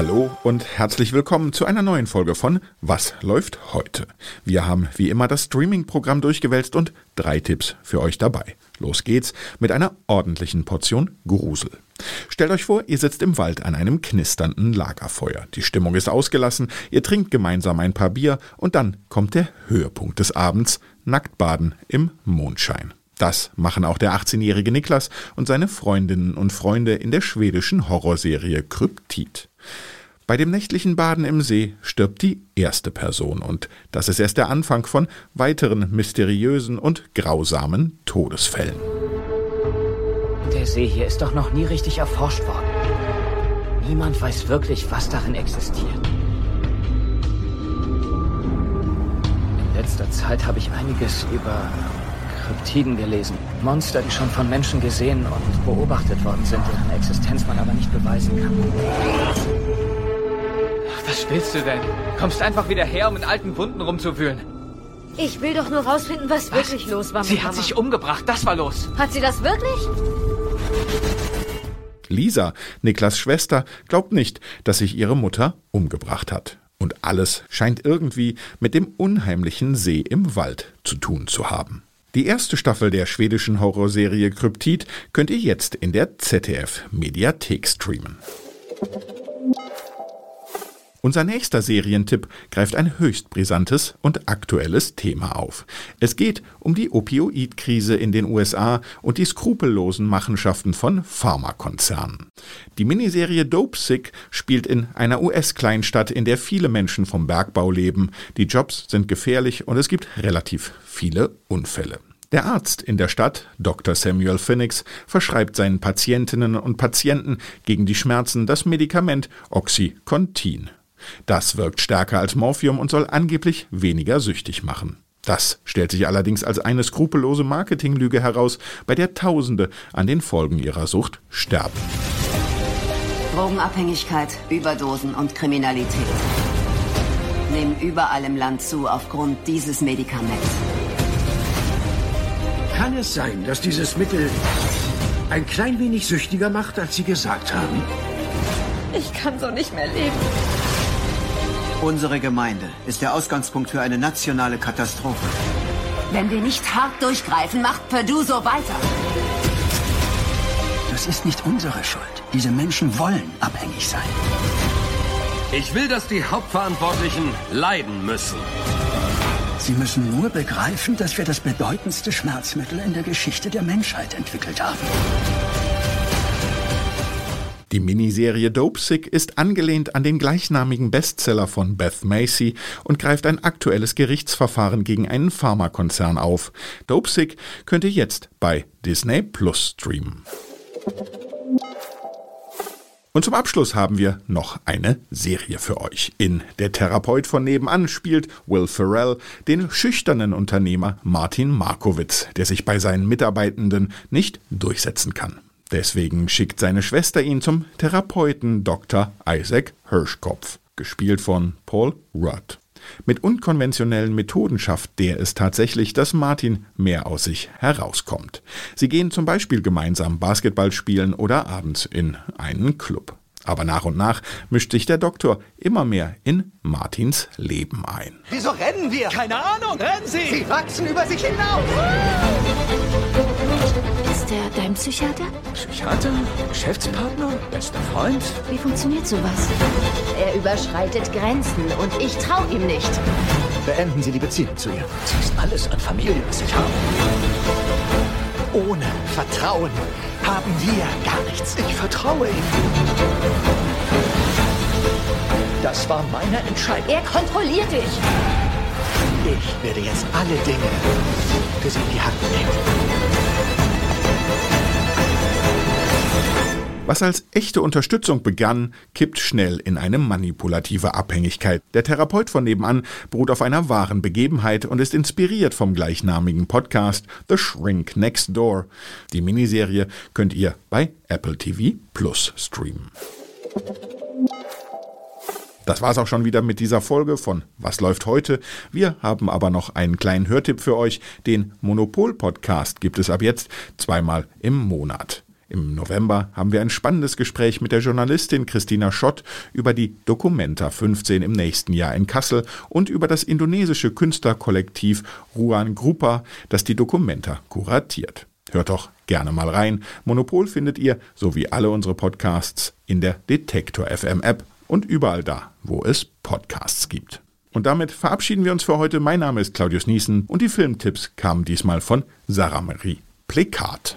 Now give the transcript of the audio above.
Hallo und herzlich willkommen zu einer neuen Folge von Was läuft heute? Wir haben wie immer das Streaming-Programm durchgewälzt und drei Tipps für euch dabei. Los geht's mit einer ordentlichen Portion Grusel. Stellt euch vor, ihr sitzt im Wald an einem knisternden Lagerfeuer. Die Stimmung ist ausgelassen, ihr trinkt gemeinsam ein paar Bier und dann kommt der Höhepunkt des Abends, Nacktbaden im Mondschein. Das machen auch der 18-jährige Niklas und seine Freundinnen und Freunde in der schwedischen Horrorserie Kryptid. Bei dem nächtlichen Baden im See stirbt die erste Person und das ist erst der Anfang von weiteren mysteriösen und grausamen Todesfällen. Der See hier ist doch noch nie richtig erforscht worden. Niemand weiß wirklich, was darin existiert. In letzter Zeit habe ich einiges über Kryptiden gelesen. Monster, die schon von Menschen gesehen und beobachtet worden sind, deren Existenz man aber nicht beweisen kann. Was willst du denn? Kommst einfach wieder her, um in alten Wunden rumzuwühlen. Ich will doch nur rausfinden, was, was? wirklich los war mit Sie Mama. hat sich umgebracht, das war los. Hat sie das wirklich? Lisa, Niklas Schwester, glaubt nicht, dass sich ihre Mutter umgebracht hat. Und alles scheint irgendwie mit dem unheimlichen See im Wald zu tun zu haben. Die erste Staffel der schwedischen Horrorserie Kryptid könnt ihr jetzt in der ZDF Mediathek streamen. Unser nächster Serientipp greift ein höchst brisantes und aktuelles Thema auf. Es geht um die Opioidkrise in den USA und die skrupellosen Machenschaften von Pharmakonzernen. Die Miniserie Dope Sick spielt in einer US-Kleinstadt, in der viele Menschen vom Bergbau leben. Die Jobs sind gefährlich und es gibt relativ viele Unfälle. Der Arzt in der Stadt, Dr. Samuel Phoenix, verschreibt seinen Patientinnen und Patienten gegen die Schmerzen das Medikament Oxycontin. Das wirkt stärker als Morphium und soll angeblich weniger süchtig machen. Das stellt sich allerdings als eine skrupellose Marketinglüge heraus, bei der Tausende an den Folgen ihrer Sucht sterben. Drogenabhängigkeit, Überdosen und Kriminalität nehmen überall im Land zu aufgrund dieses Medikaments. Kann es sein, dass dieses Mittel ein klein wenig süchtiger macht, als Sie gesagt haben? Ich kann so nicht mehr leben. Unsere Gemeinde ist der Ausgangspunkt für eine nationale Katastrophe. Wenn wir nicht hart durchgreifen, macht Purdue so weiter. Das ist nicht unsere Schuld. Diese Menschen wollen abhängig sein. Ich will, dass die Hauptverantwortlichen leiden müssen. Sie müssen nur begreifen, dass wir das bedeutendste Schmerzmittel in der Geschichte der Menschheit entwickelt haben. Die Miniserie Dopesick ist angelehnt an den gleichnamigen Bestseller von Beth Macy und greift ein aktuelles Gerichtsverfahren gegen einen Pharmakonzern auf. Dopesick könnt ihr jetzt bei Disney Plus streamen. Und zum Abschluss haben wir noch eine Serie für euch. In Der Therapeut von nebenan spielt Will Ferrell den schüchternen Unternehmer Martin Markowitz, der sich bei seinen Mitarbeitenden nicht durchsetzen kann. Deswegen schickt seine Schwester ihn zum Therapeuten Dr. Isaac Hirschkopf, gespielt von Paul Rudd. Mit unkonventionellen Methoden schafft der es tatsächlich, dass Martin mehr aus sich herauskommt. Sie gehen zum Beispiel gemeinsam Basketball spielen oder abends in einen Club. Aber nach und nach mischt sich der Doktor immer mehr in Martins Leben ein. Wieso rennen wir? Keine Ahnung, rennen Sie! Sie wachsen über sich hinaus! Psychiater? Psychiater? Geschäftspartner? Bester Freund? Wie funktioniert sowas? Er überschreitet Grenzen und ich trau ihm nicht. Beenden Sie die Beziehung zu ihr. Sie ist alles an Familie, was ich habe. Ohne Vertrauen haben wir gar nichts. Ich vertraue ihm. Das war meine Entscheidung. Er kontrolliert dich. Ich werde jetzt alle Dinge für Sie in die Hand nehmen. Was als echte Unterstützung begann, kippt schnell in eine manipulative Abhängigkeit. Der Therapeut von nebenan beruht auf einer wahren Begebenheit und ist inspiriert vom gleichnamigen Podcast The Shrink Next Door. Die Miniserie könnt ihr bei Apple TV Plus streamen. Das war's auch schon wieder mit dieser Folge von Was läuft heute? Wir haben aber noch einen kleinen Hörtipp für euch. Den Monopol-Podcast gibt es ab jetzt zweimal im Monat. Im November haben wir ein spannendes Gespräch mit der Journalistin Christina Schott über die Documenta 15 im nächsten Jahr in Kassel und über das indonesische Künstlerkollektiv Ruan Grupa, das die Documenta kuratiert. Hört doch gerne mal rein. Monopol findet ihr, so wie alle unsere Podcasts, in der Detektor FM App und überall da, wo es Podcasts gibt. Und damit verabschieden wir uns für heute. Mein Name ist Claudius Niesen und die Filmtipps kamen diesmal von Sarah Marie Plekat.